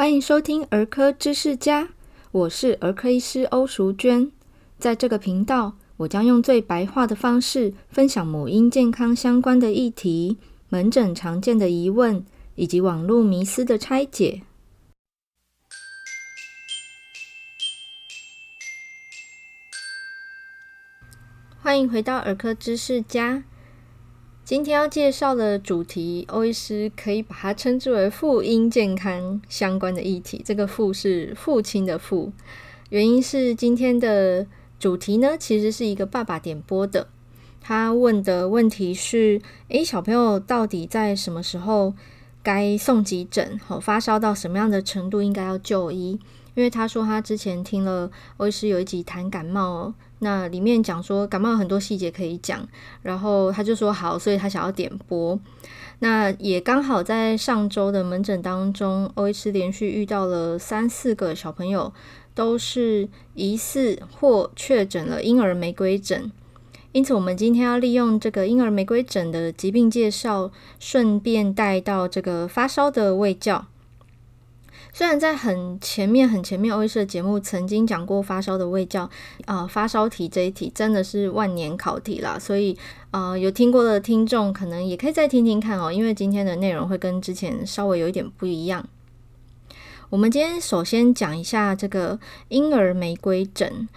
欢迎收听儿科知识家，我是儿科医师欧淑娟。在这个频道，我将用最白话的方式分享母婴健康相关的议题、门诊常见的疑问以及网络迷思的拆解。欢迎回到儿科知识家。今天要介绍的主题，欧医师可以把它称之为父婴健康相关的议题。这个“父”是父亲的“父”，原因是今天的主题呢，其实是一个爸爸点播的。他问的问题是：诶，小朋友到底在什么时候该送急诊？好，发烧到什么样的程度应该要就医？因为他说他之前听了欧医师有一集谈感冒。那里面讲说感冒很多细节可以讲，然后他就说好，所以他想要点播。那也刚好在上周的门诊当中，欧医师连续遇到了三四个小朋友都是疑似或确诊了婴儿玫瑰疹，因此我们今天要利用这个婴儿玫瑰疹的疾病介绍，顺便带到这个发烧的卫教。虽然在很前面、很前面，欧医师的节目曾经讲过发烧的卫教，啊、呃，发烧题这一题真的是万年考题啦，所以，啊、有听过的听众可能也可以再听听看哦，因为今天的内容会跟之前稍微有一点不一样。我们今天首先讲一下这个婴儿玫瑰疹，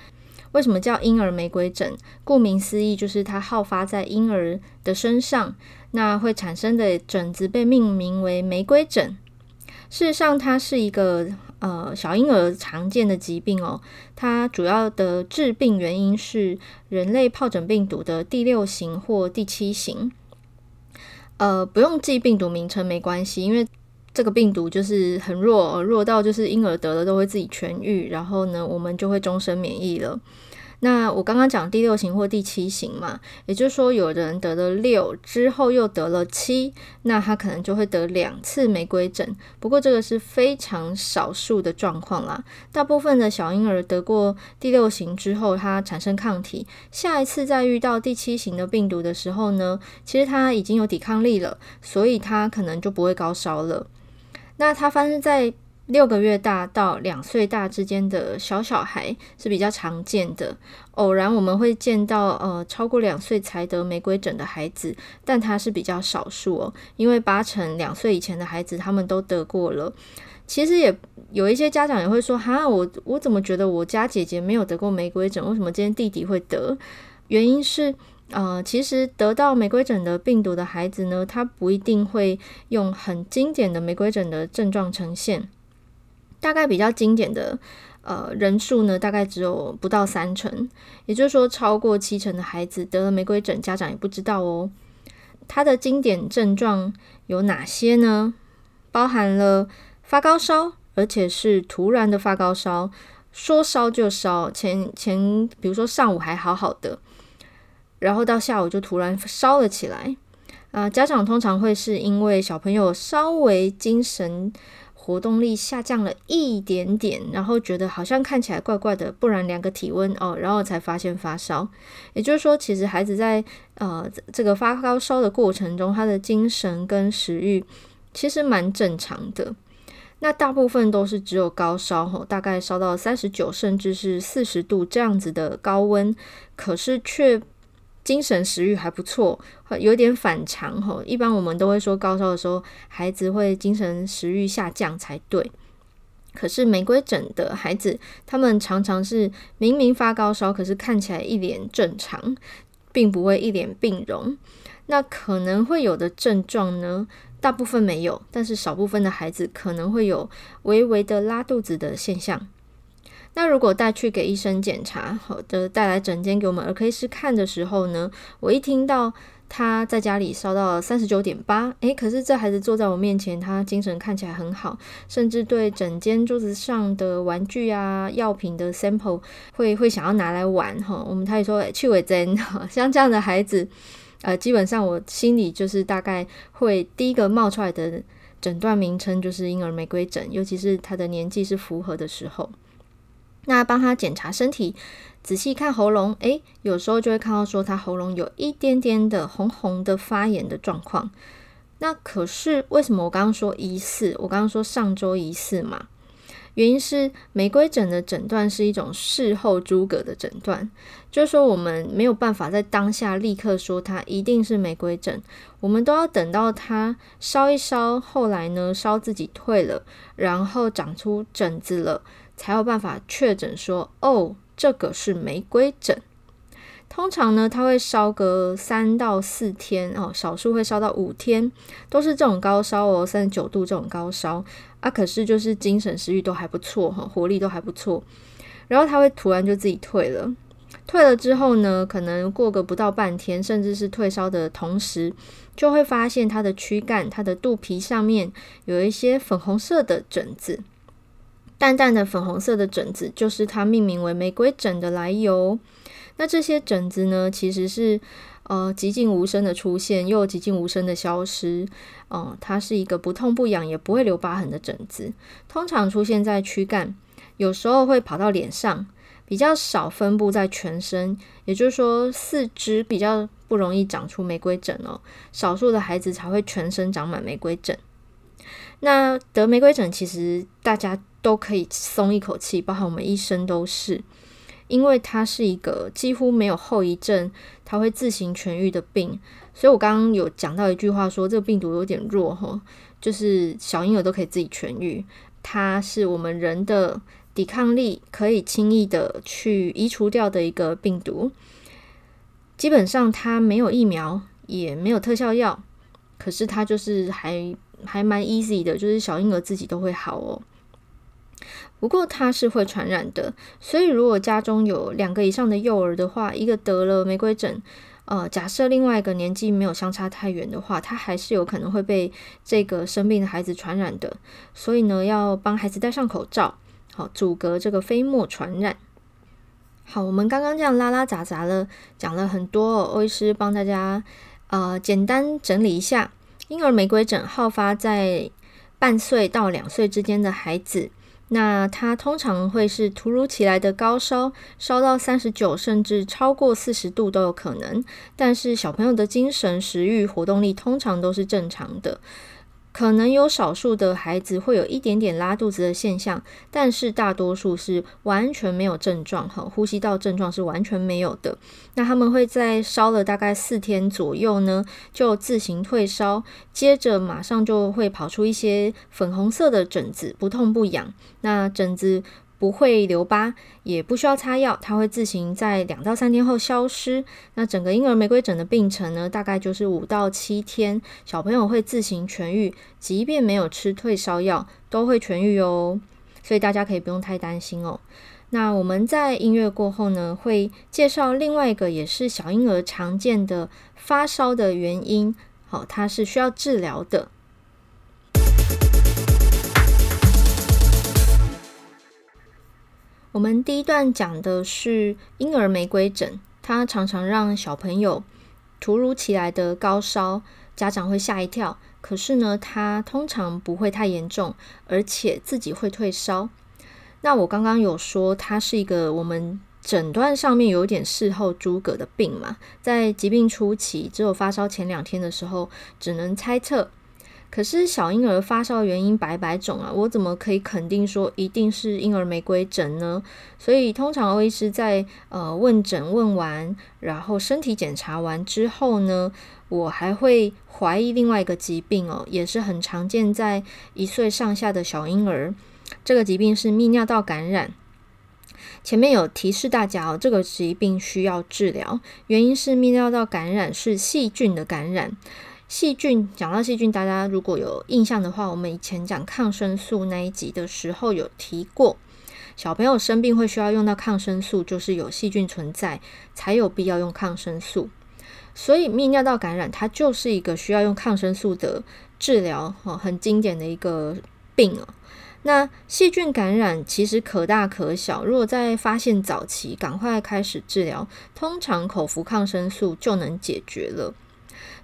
为什么叫婴儿玫瑰疹？顾名思义，就是它好发在婴儿的身上，那会产生的疹子被命名为玫瑰疹。事实上，它是一个呃小婴儿常见的疾病哦。它主要的致病原因是人类疱疹病毒的第六型或第七型。呃，不用记病毒名称没关系，因为这个病毒就是很弱，弱到就是婴儿得了都会自己痊愈，然后呢，我们就会终身免疫了。那我刚刚讲第六型或第七型嘛，也就是说，有人得了六之后又得了七，那他可能就会得两次玫瑰疹。不过这个是非常少数的状况啦，大部分的小婴儿得过第六型之后，他产生抗体，下一次再遇到第七型的病毒的时候呢，其实他已经有抵抗力了，所以他可能就不会高烧了。那它发生在六个月大到两岁大之间的小小孩是比较常见的，偶然我们会见到呃超过两岁才得玫瑰疹的孩子，但他是比较少数哦，因为八成两岁以前的孩子他们都得过了。其实也有一些家长也会说，哈，我我怎么觉得我家姐姐没有得过玫瑰疹，为什么今天弟弟会得？原因是呃，其实得到玫瑰疹的病毒的孩子呢，他不一定会用很经典的玫瑰疹的症状呈现。大概比较经典的呃人数呢，大概只有不到三成，也就是说超过七成的孩子得了玫瑰疹，家长也不知道哦。它的经典症状有哪些呢？包含了发高烧，而且是突然的发高烧，说烧就烧，前前比如说上午还好好的，然后到下午就突然烧了起来。啊、家长通常会是因为小朋友稍微精神。活动力下降了一点点，然后觉得好像看起来怪怪的，不然量个体温哦，然后才发现发烧。也就是说，其实孩子在呃这个发高烧的过程中，他的精神跟食欲其实蛮正常的。那大部分都是只有高烧吼，大概烧到三十九甚至是四十度这样子的高温，可是却。精神食欲还不错，有点反常吼。一般我们都会说高烧的时候，孩子会精神食欲下降才对。可是玫瑰疹的孩子，他们常常是明明发高烧，可是看起来一脸正常，并不会一脸病容。那可能会有的症状呢，大部分没有，但是少部分的孩子可能会有微微的拉肚子的现象。那如果带去给医生检查，好的，带来诊间给我们儿科医师看的时候呢，我一听到他在家里烧到三十九点八，诶，可是这孩子坐在我面前，他精神看起来很好，甚至对诊间桌子上的玩具啊、药品的 sample 会会想要拿来玩哈。我们他也说诶去伪真，像这样的孩子，呃，基本上我心里就是大概会第一个冒出来的诊断名称就是婴儿玫瑰疹，尤其是他的年纪是符合的时候。那帮他检查身体，仔细看喉咙，诶，有时候就会看到说他喉咙有一点点的红红的发炎的状况。那可是为什么我刚刚说疑似？我刚刚说上周疑似嘛？原因是玫瑰疹的诊断是一种事后诸葛的诊断，就是说我们没有办法在当下立刻说它一定是玫瑰疹，我们都要等到它烧一烧，后来呢烧自己退了，然后长出疹子了，才有办法确诊说哦，这个是玫瑰疹。通常呢，它会烧个三到四天哦，少数会烧到五天，都是这种高烧哦，三十九度这种高烧啊。可是就是精神食欲都还不错哈，活力都还不错。然后它会突然就自己退了，退了之后呢，可能过个不到半天，甚至是退烧的同时，就会发现它的躯干、它的肚皮上面有一些粉红色的疹子，淡淡的粉红色的疹子，就是它命名为玫瑰疹的来由。那这些疹子呢，其实是呃寂静无声的出现，又寂静无声的消失。嗯、它是一个不痛不痒，也不会留疤痕的疹子。通常出现在躯干，有时候会跑到脸上，比较少分布在全身。也就是说，四肢比较不容易长出玫瑰疹哦。少数的孩子才会全身长满玫瑰疹。那得玫瑰疹，其实大家都可以松一口气，包含我们医生都是。因为它是一个几乎没有后遗症，它会自行痊愈的病，所以我刚刚有讲到一句话说，这个病毒有点弱哈，就是小婴儿都可以自己痊愈，它是我们人的抵抗力可以轻易的去移除掉的一个病毒，基本上它没有疫苗，也没有特效药，可是它就是还还蛮 easy 的，就是小婴儿自己都会好哦。不过它是会传染的，所以如果家中有两个以上的幼儿的话，一个得了玫瑰疹，呃，假设另外一个年纪没有相差太远的话，他还是有可能会被这个生病的孩子传染的。所以呢，要帮孩子戴上口罩，好阻隔这个飞沫传染。好，我们刚刚这样拉拉杂杂了，讲了很多哦，欧医师帮大家呃简单整理一下，婴儿玫瑰疹好发在半岁到两岁之间的孩子。那它通常会是突如其来的高烧，烧到三十九甚至超过四十度都有可能。但是小朋友的精神、食欲、活动力通常都是正常的。可能有少数的孩子会有一点点拉肚子的现象，但是大多数是完全没有症状，哈，呼吸道症状是完全没有的。那他们会在烧了大概四天左右呢，就自行退烧，接着马上就会跑出一些粉红色的疹子，不痛不痒。那疹子。不会留疤，也不需要擦药，它会自行在两到三天后消失。那整个婴儿玫瑰疹的病程呢，大概就是五到七天，小朋友会自行痊愈，即便没有吃退烧药，都会痊愈哦。所以大家可以不用太担心哦。那我们在音乐过后呢，会介绍另外一个也是小婴儿常见的发烧的原因，好，它是需要治疗的。我们第一段讲的是婴儿玫瑰疹，它常常让小朋友突如其来的高烧，家长会吓一跳。可是呢，它通常不会太严重，而且自己会退烧。那我刚刚有说，它是一个我们诊断上面有点事后诸葛的病嘛，在疾病初期，只有发烧前两天的时候，只能猜测。可是小婴儿发烧原因百百种啊，我怎么可以肯定说一定是婴儿玫瑰疹呢？所以通常欧医师在呃问诊问完，然后身体检查完之后呢，我还会怀疑另外一个疾病哦，也是很常见在一岁上下的小婴儿。这个疾病是泌尿道感染。前面有提示大家哦，这个疾病需要治疗，原因是泌尿道感染是细菌的感染。细菌，讲到细菌，大家如果有印象的话，我们以前讲抗生素那一集的时候有提过，小朋友生病会需要用到抗生素，就是有细菌存在才有必要用抗生素。所以泌尿道感染它就是一个需要用抗生素的治疗，哦，很经典的一个病哦。那细菌感染其实可大可小，如果在发现早期，赶快开始治疗，通常口服抗生素就能解决了。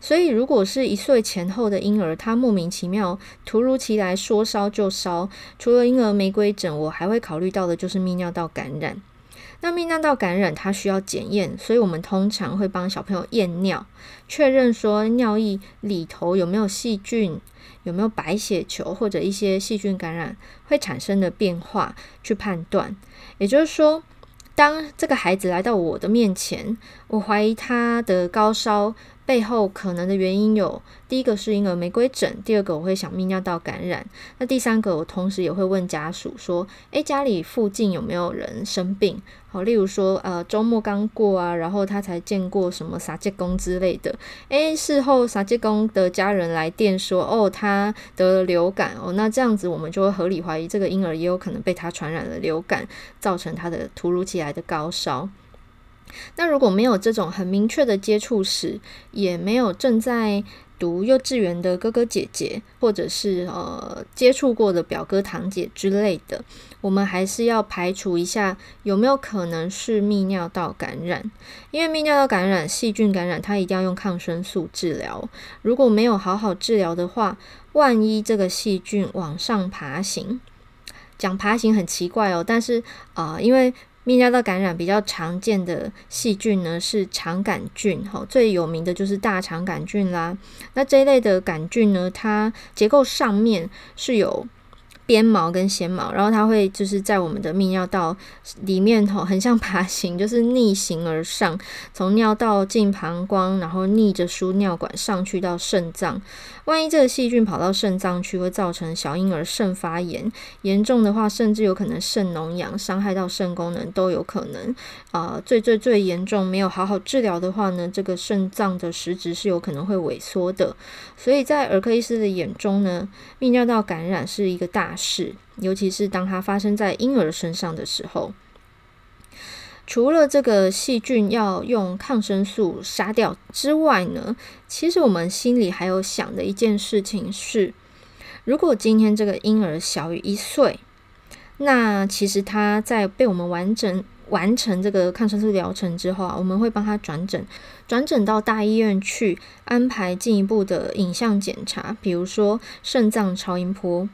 所以，如果是一岁前后的婴儿，他莫名其妙、突如其来说烧就烧，除了婴儿玫瑰疹，我还会考虑到的就是泌尿道感染。那泌尿道感染它需要检验，所以我们通常会帮小朋友验尿，确认说尿液里头有没有细菌，有没有白血球或者一些细菌感染会产生的变化去判断。也就是说，当这个孩子来到我的面前，我怀疑他的高烧。背后可能的原因有：第一个是婴儿玫瑰疹，第二个我会想泌尿道感染，那第三个我同时也会问家属说：诶，家里附近有没有人生病？好，例如说呃周末刚过啊，然后他才见过什么撒介公之类的。诶，事后撒介公的家人来电说：哦，他得了流感哦，那这样子我们就会合理怀疑这个婴儿也有可能被他传染了流感，造成他的突如其来的高烧。那如果没有这种很明确的接触史，也没有正在读幼稚园的哥哥姐姐，或者是呃接触过的表哥堂姐之类的，我们还是要排除一下有没有可能是泌尿道感染。因为泌尿道感染、细菌感染，它一定要用抗生素治疗。如果没有好好治疗的话，万一这个细菌往上爬行，讲爬行很奇怪哦，但是啊、因为泌尿道感染比较常见的细菌呢，是肠杆菌，哈，最有名的就是大肠杆菌啦。那这一类的杆菌呢，它结构上面是有鞭毛跟纤毛，然后它会就是在我们的泌尿道里面吼，很像爬行，就是逆行而上，从尿道进膀胱，然后逆着输尿管上去到肾脏。万一这个细菌跑到肾脏去，会造成小婴儿肾发炎，严重的话，甚至有可能肾脓疡，伤害到肾功能都有可能。啊、最最最严重，没有好好治疗的话呢，这个肾脏的实质是有可能会萎缩的。所以在儿科医师的眼中呢，泌尿道感染是一个大事，尤其是当它发生在婴儿身上的时候。除了这个细菌要用抗生素杀掉之外呢，其实我们心里还有想的一件事情是，如果今天这个婴儿小于一岁，那其实他在被我们完整完成这个抗生素疗程之后啊，我们会帮他转诊，转诊到大医院去安排进一步的影像检查，比如说肾脏超音波。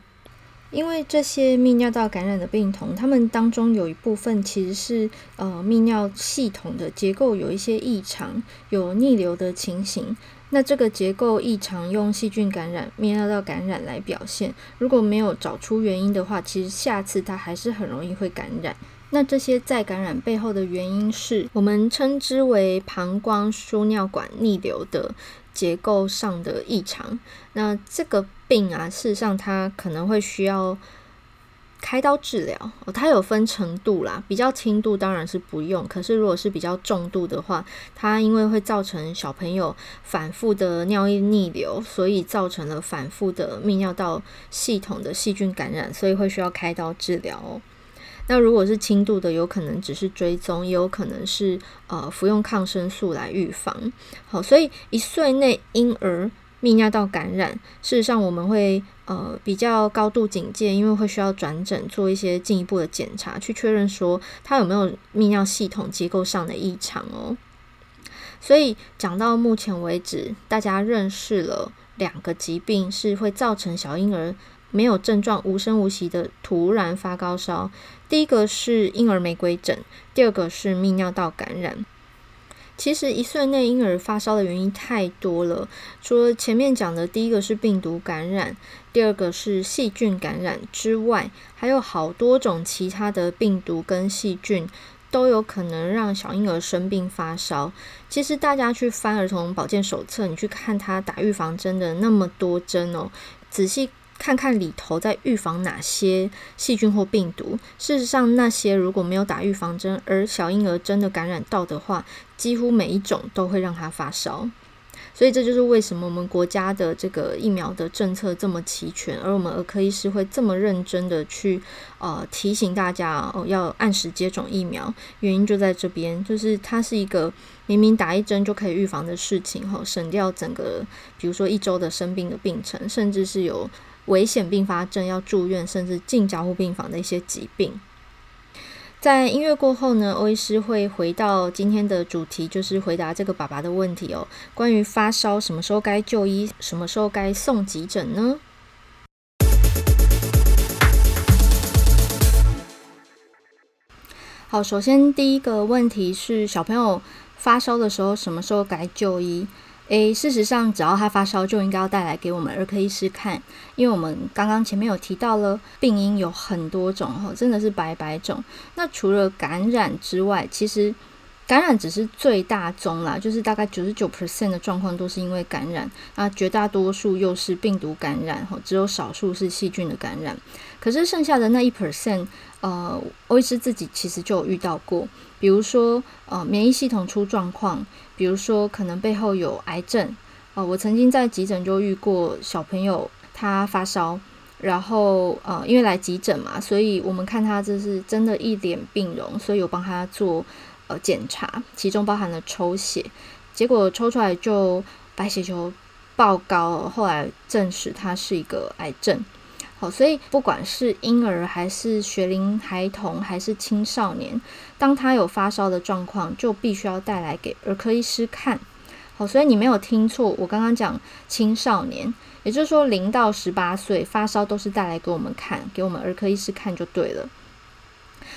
因为这些泌尿道感染的病童，他们当中有一部分其实是呃泌尿系统的结构有一些异常，有逆流的情形。那这个结构异常用细菌感染、泌尿道感染来表现，如果没有找出原因的话，其实下次他还是很容易会感染。那这些再感染背后的原因是我们称之为膀胱输尿管逆流的结构上的异常。那这个病啊，事实上它可能会需要开刀治疗哦。它有分程度啦，比较轻度当然是不用。可是如果是比较重度的话，它因为会造成小朋友反复的尿液逆流，所以造成了反复的泌尿道系统的细菌感染，所以会需要开刀治疗哦。那如果是轻度的，有可能只是追踪，也有可能是呃服用抗生素来预防。好，所以一岁内婴儿泌尿道感染，事实上我们会呃比较高度警戒，因为会需要转诊做一些进一步的检查，去确认说他有没有泌尿系统结构上的异常哦。所以讲到目前为止，大家认识了两个疾病是会造成小婴儿。没有症状、无声无息的突然发高烧，第一个是婴儿玫瑰疹，第二个是泌尿道感染。其实一岁内婴儿发烧的原因太多了，除了前面讲的第一个是病毒感染，第二个是细菌感染之外，还有好多种其他的病毒跟细菌都有可能让小婴儿生病发烧。其实大家去翻儿童保健手册，你去看他打预防针的那么多针哦，仔细。看看里头在预防哪些细菌或病毒。事实上，那些如果没有打预防针，而小婴儿真的感染到的话，几乎每一种都会让他发烧。所以这就是为什么我们国家的这个疫苗的政策这么齐全，而我们儿科医师会这么认真的去呃提醒大家哦，要按时接种疫苗。原因就在这边，就是它是一个明明打一针就可以预防的事情，哈，省掉整个比如说一周的生病的病程，甚至是有。危险并发症要住院，甚至进加护病房的一些疾病。在音乐过后呢，欧医师会回到今天的主题，就是回答这个爸爸的问题哦。关于发烧，什么时候该就医，什么时候该送急诊呢？好，首先第一个问题是小朋友发烧的时候什么时候该就医？诶，事实上，只要他发烧，就应该要带来给我们儿科医师看，因为我们刚刚前面有提到了，病因有很多种，哈，真的是百百种。那除了感染之外，其实感染只是最大宗啦，就是大概九十九 percent 的状况都是因为感染，那绝大多数又是病毒感染，哈，只有少数是细菌的感染。可是剩下的那一 percent，呃，欧医师自己其实就有遇到过，比如说呃，免疫系统出状况。比如说，可能背后有癌症哦。我曾经在急诊就遇过小朋友，他发烧，然后呃，因为来急诊嘛，所以我们看他这是真的一脸病容，所以有帮他做呃检查，其中包含了抽血，结果抽出来就白血球爆高，后来证实他是一个癌症。所以不管是婴儿还是学龄孩童还是青少年，当他有发烧的状况，就必须要带来给儿科医师看。好，所以你没有听错，我刚刚讲青少年，也就是说零到十八岁发烧都是带来给我们看，给我们儿科医师看就对了。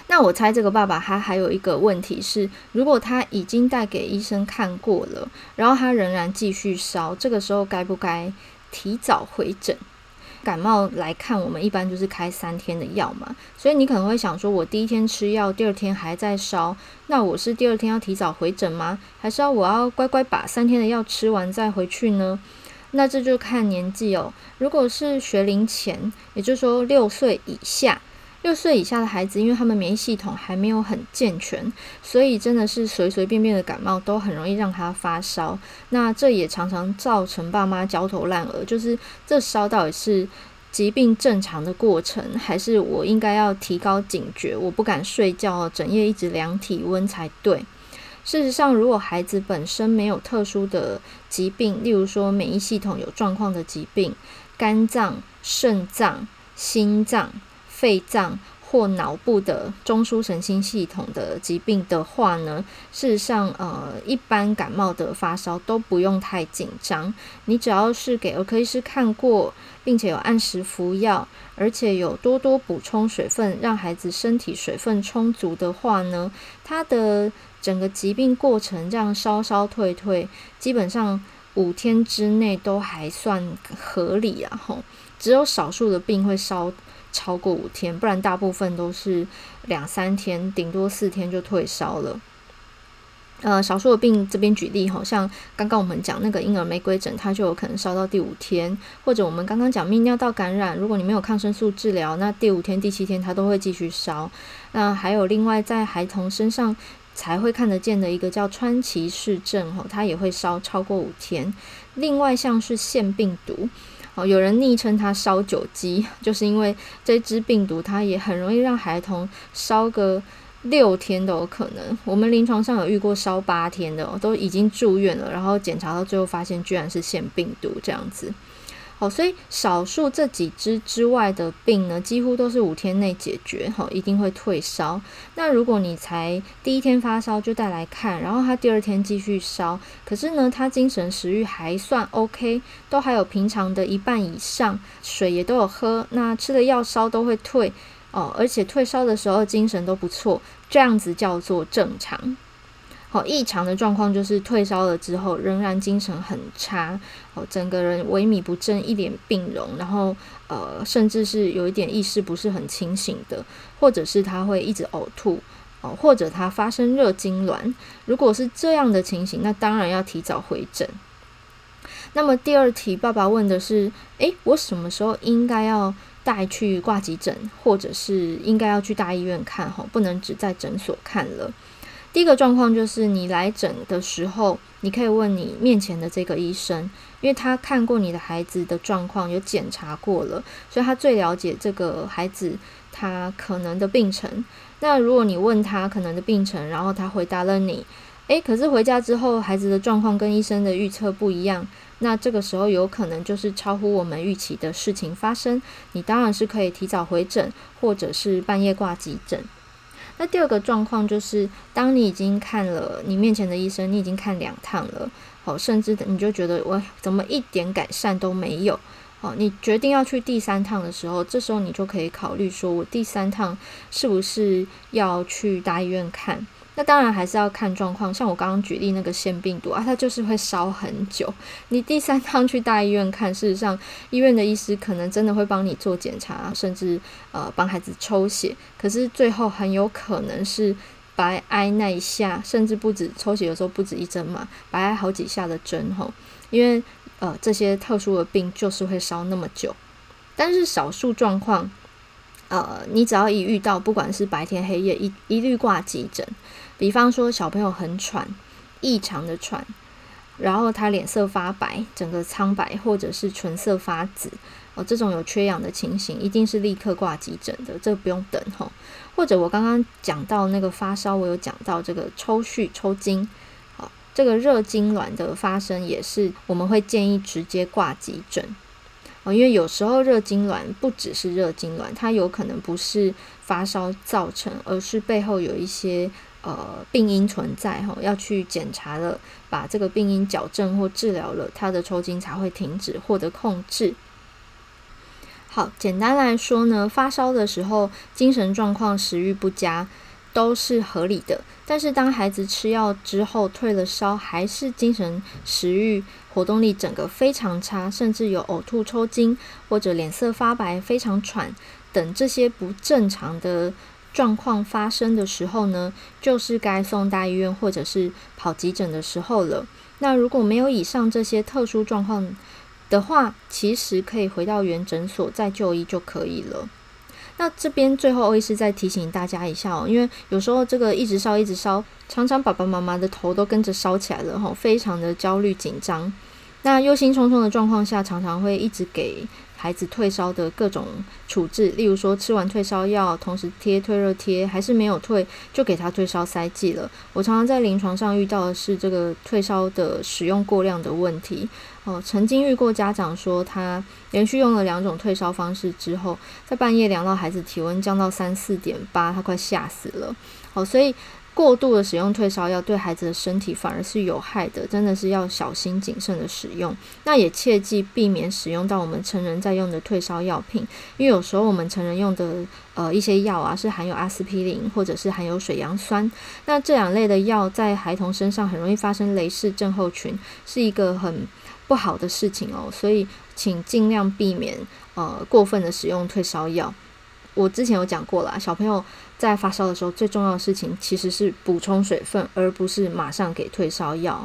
那我猜这个爸爸他还有一个问题是，如果他已经带给医生看过了，然后他仍然继续烧，这个时候该不该提早回诊？感冒来看，我们一般就是开三天的药嘛，所以你可能会想说，我第一天吃药，第二天还在烧，那我是第二天要提早回诊吗？还是要我要乖乖把三天的药吃完再回去呢？那这就看年纪哦。如果是学龄前，也就是说六岁以下。六岁以下的孩子，因为他们免疫系统还没有很健全，所以真的是随随便便的感冒都很容易让他发烧。那这也常常造成爸妈焦头烂额，就是这烧到底是疾病正常的过程，还是我应该要提高警觉？我不敢睡觉，整夜一直量体温才对。事实上，如果孩子本身没有特殊的疾病，例如说免疫系统有状况的疾病，肝脏、肾脏、心脏。肺脏或脑部的中枢神经系统的疾病的话呢，事实上，呃，一般感冒的发烧都不用太紧张。你只要是给儿科医师看过，并且有按时服药，而且有多多补充水分，让孩子身体水分充足的话呢，他的整个疾病过程这样烧烧退退，基本上五天之内都还算合理啊。吼，只有少数的病会烧。超过五天，不然大部分都是两三天，顶多四天就退烧了。呃，少数的病这边举例，好像刚刚我们讲那个婴儿玫瑰疹，它就有可能烧到第五天，或者我们刚刚讲泌尿道感染，如果你没有抗生素治疗，那第五天、第七天它都会继续烧。那还有另外在孩童身上才会看得见的一个叫川崎氏症，吼，它也会烧超过五天。另外像是腺病毒。哦，有人昵称它“烧酒鸡”，就是因为这只病毒它也很容易让孩童烧个六天都有可能。我们临床上有遇过烧八天的，都已经住院了，然后检查到最后发现居然是腺病毒这样子。好，所以少数这几只之外的病呢，几乎都是五天内解决，好，一定会退烧。那如果你才第一天发烧就带来看，然后他第二天继续烧，可是呢，他精神食欲还算 OK，都还有平常的一半以上，水也都有喝，那吃的药烧都会退哦，而且退烧的时候精神都不错，这样子叫做正常。好，异常的状况就是退烧了之后，仍然精神很差，哦，整个人萎靡不振，一脸病容，然后呃，甚至是有一点意识不是很清醒的，或者是他会一直呕吐，哦，或者他发生热痉挛。如果是这样的情形，那当然要提早回诊。那么第二题，爸爸问的是：诶，我什么时候应该要带去挂急诊，或者是应该要去大医院看？哈，不能只在诊所看了。第一个状况就是，你来诊的时候，你可以问你面前的这个医生，因为他看过你的孩子的状况，有检查过了，所以他最了解这个孩子他可能的病程。那如果你问他可能的病程，然后他回答了你，诶，可是回家之后孩子的状况跟医生的预测不一样，那这个时候有可能就是超乎我们预期的事情发生，你当然是可以提早回诊，或者是半夜挂急诊。那第二个状况就是，当你已经看了你面前的医生，你已经看两趟了，哦，甚至你就觉得我怎么一点改善都没有，哦，你决定要去第三趟的时候，这时候你就可以考虑说，我第三趟是不是要去大医院看？那当然还是要看状况。像我刚刚举例那个腺病毒啊，它就是会烧很久。你第三趟去大医院看，事实上医院的医师可能真的会帮你做检查，甚至呃帮孩子抽血。可是最后很有可能是白挨那一下，甚至不止抽血，有时候不止一针嘛，白挨好几下的针吼。因为呃这些特殊的病就是会烧那么久。但是少数状况，呃你只要一遇到，不管是白天黑夜，一一律挂急诊。比方说，小朋友很喘，异常的喘，然后他脸色发白，整个苍白，或者是唇色发紫，哦，这种有缺氧的情形，一定是立刻挂急诊的，这个不用等吼。或者我刚刚讲到那个发烧，我有讲到这个抽搐、抽筋，好，这个热痉挛的发生也是我们会建议直接挂急诊，哦，因为有时候热痉挛不只是热痉挛，它有可能不是发烧造成，而是背后有一些。呃，病因存在哈，要去检查了，把这个病因矫正或治疗了，他的抽筋才会停止，获得控制。好，简单来说呢，发烧的时候，精神状况、食欲不佳都是合理的。但是当孩子吃药之后退了烧，还是精神、食欲、活动力整个非常差，甚至有呕吐、抽筋或者脸色发白、非常喘等这些不正常的。状况发生的时候呢，就是该送大医院或者是跑急诊的时候了。那如果没有以上这些特殊状况的话，其实可以回到原诊所再就医就可以了。那这边最后欧医师再提醒大家一下哦，因为有时候这个一直烧一直烧，常常爸爸妈妈的头都跟着烧起来了吼，非常的焦虑紧张。那忧心忡忡的状况下，常常会一直给。孩子退烧的各种处置，例如说吃完退烧药，同时贴退热贴，还是没有退，就给他退烧塞剂了。我常常在临床上遇到的是这个退烧的使用过量的问题。哦，曾经遇过家长说，他连续用了两种退烧方式之后，在半夜量到孩子体温降到三四点八，他快吓死了。哦，所以。过度的使用退烧药对孩子的身体反而是有害的，真的是要小心谨慎的使用。那也切记避免使用到我们成人在用的退烧药品，因为有时候我们成人用的呃一些药啊是含有阿司匹林或者是含有水杨酸，那这两类的药在孩童身上很容易发生雷氏症候群，是一个很不好的事情哦。所以请尽量避免呃过分的使用退烧药。我之前有讲过啦，小朋友在发烧的时候，最重要的事情其实是补充水分，而不是马上给退烧药。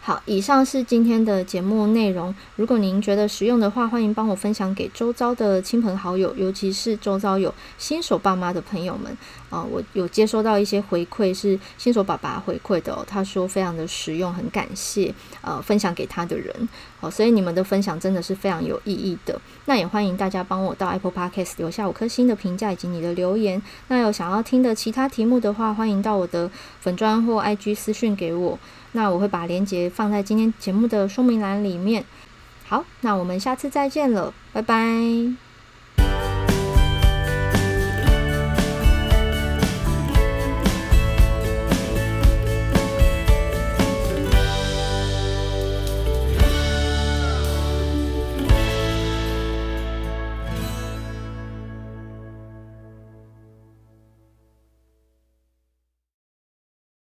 好，以上是今天的节目内容。如果您觉得实用的话，欢迎帮我分享给周遭的亲朋好友，尤其是周遭有新手爸妈的朋友们。啊、我有接收到一些回馈，是新手爸爸回馈的。他说非常的实用，很感谢呃分享给他的人。好、所以你们的分享真的是非常有意义的。那也欢迎大家帮我到 Apple Podcast 留下五颗星的评价以及你的留言。那有想要听的其他题目的话，欢迎到我的粉专或 IG 私讯给我。那我会把链接放在今天节目的说明栏里面。好，那我们下次再见了，拜拜。